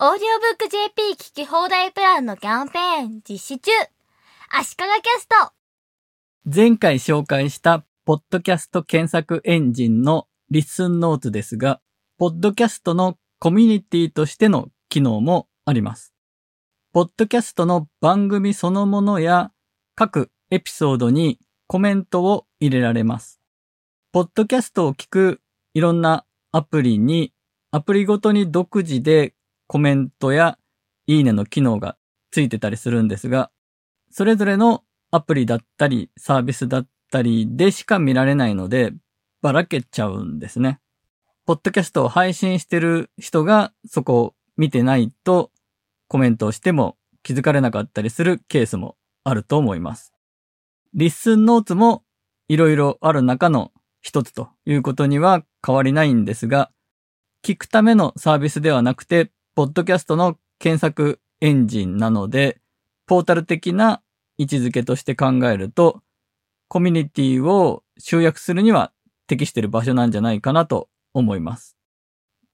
audiobook.jp 聞き放題プランのキャンペーン実施中足利キャスト前回紹介したポッドキャスト検索エンジンの Listen Notes ですが、ポッドキャストのコミュニティとしての機能もあります。ポッドキャストの番組そのものや各エピソードにコメントを入れられます。ポッドキャストを聞くいろんなアプリにアプリごとに独自でコメントやいいねの機能がついてたりするんですが、それぞれのアプリだったりサービスだったりでしか見られないので、ばらけちゃうんですね。ポッドキャストを配信してる人がそこを見てないとコメントをしても気づかれなかったりするケースもあると思います。Listen Notes もいろいろある中の一つということには変わりないんですが、聞くためのサービスではなくて、ポッドキャストの検索エンジンなので、ポータル的な位置づけとして考えると、コミュニティを集約するには適している場所なんじゃないかなと思います。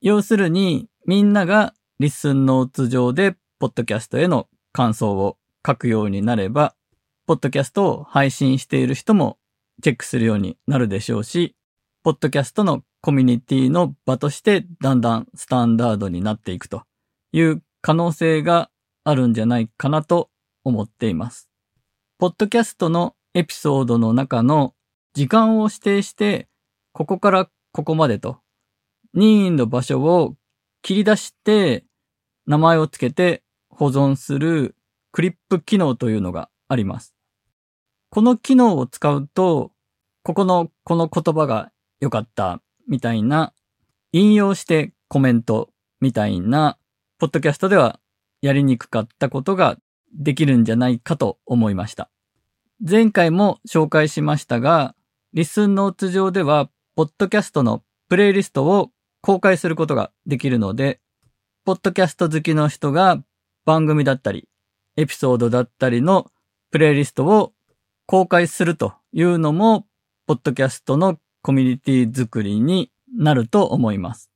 要するに、みんなが Listen Notes 上で、ポッドキャストへの感想を書くようになれば、ポッドキャストを配信している人もチェックするようになるでしょうし、ポッドキャストのコミュニティの場としてだんだんスタンダードになっていくという可能性があるんじゃないかなと思っています。ポッドキャストのエピソードの中の時間を指定して、ここからここまでと任意の場所を切り出して名前をつけて保存するクリップ機能というのがあります。この機能を使うと、ここのこの言葉が良かったみたいな引用してコメントみたいなポッドキャストではやりにくかったことができるんじゃないかと思いました。前回も紹介しましたが、リスンノーツ上では、ポッドキャストのプレイリストを公開することができるので、ポッドキャスト好きの人が番組だったり、エピソードだったりのプレイリストを公開するというのも、ポッドキャストのコミュニティ作りになると思います。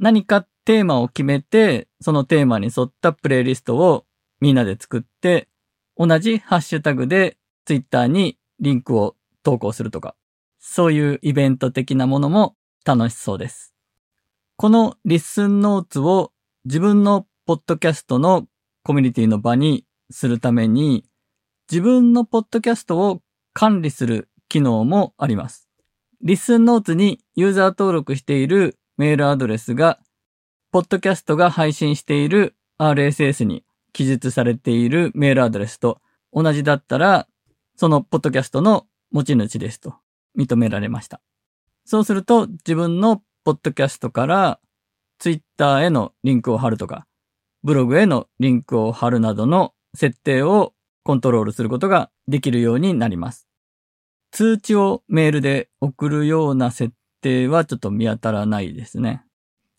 何かテーマを決めて、そのテーマに沿ったプレイリストをみんなで作って、同じハッシュタグでツイッターにリンクを投稿するとか、そういうイベント的なものも楽しそうです。この Listen Notes を自分のポッドキャストのコミュニティの場にするために、自分のポッドキャストを管理する機能もあります。 Listen Notes にユーザー登録しているメールアドレスが、ポッドキャストが配信している RSS に記述されているメールアドレスと同じだったら、そのポッドキャストの持ち主ですと認められました。そうすると自分のポッドキャストからツイッターへのリンクを貼るとか、ブログへのリンクを貼るなどの設定をコントロールすることができるようになります。通知をメールで送るような設定はちょっと見当たらないですね。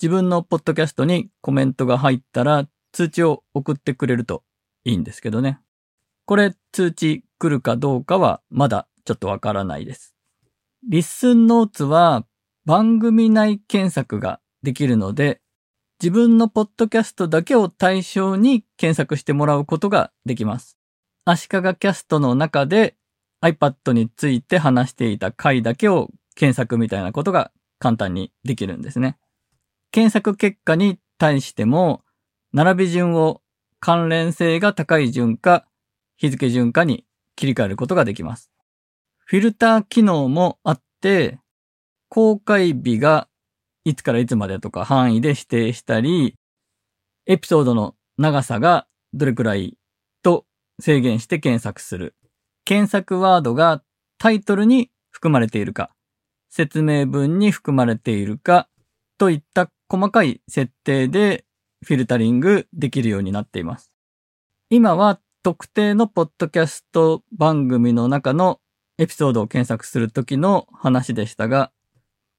自分のポッドキャストにコメントが入ったら通知を送ってくれるといいんですけどね。これ通知来るかどうかはまだちょっとわからないです。リッスンノーツは番組内検索ができるので、自分のポッドキャストだけを対象に検索してもらうことができます。足利キャストの中で iPad について話していた回だけを検索みたいなことが簡単にできるんですね。検索結果に対しても、並び順を関連性が高い順か日付順かに切り替えることができます。フィルター機能もあって、公開日がいつからいつまでとか範囲で指定したり、エピソードの長さがどれくらいと制限して検索する。検索ワードがタイトルに含まれているか、説明文に含まれているか、といった細かい設定でフィルタリングできるようになっています。今は特定のポッドキャスト番組の中のエピソードを検索するときの話でしたが、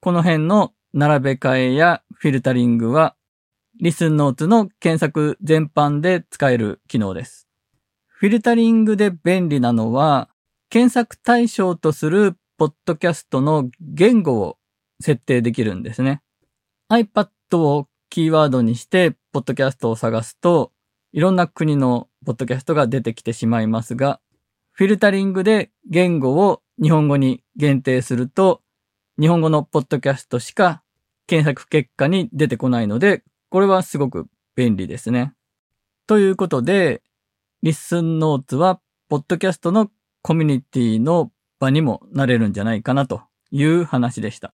この辺の並べ替えやフィルタリングは、リスンノーツの検索全般で使える機能です。フィルタリングで便利なのは、検索対象とするポッドキャストの言語を設定できるんですね。iPad をキーワードにして、ポッドキャストを探すと、いろんな国のポッドキャストが出てきてしまいますが、フィルタリングで言語を日本語に限定すると、日本語のポッドキャストしか検索結果に出てこないので、これはすごく便利ですね。ということで、リッスンノーツは、ポッドキャストのコミュニティの場にもなれるんじゃないかなという話でした。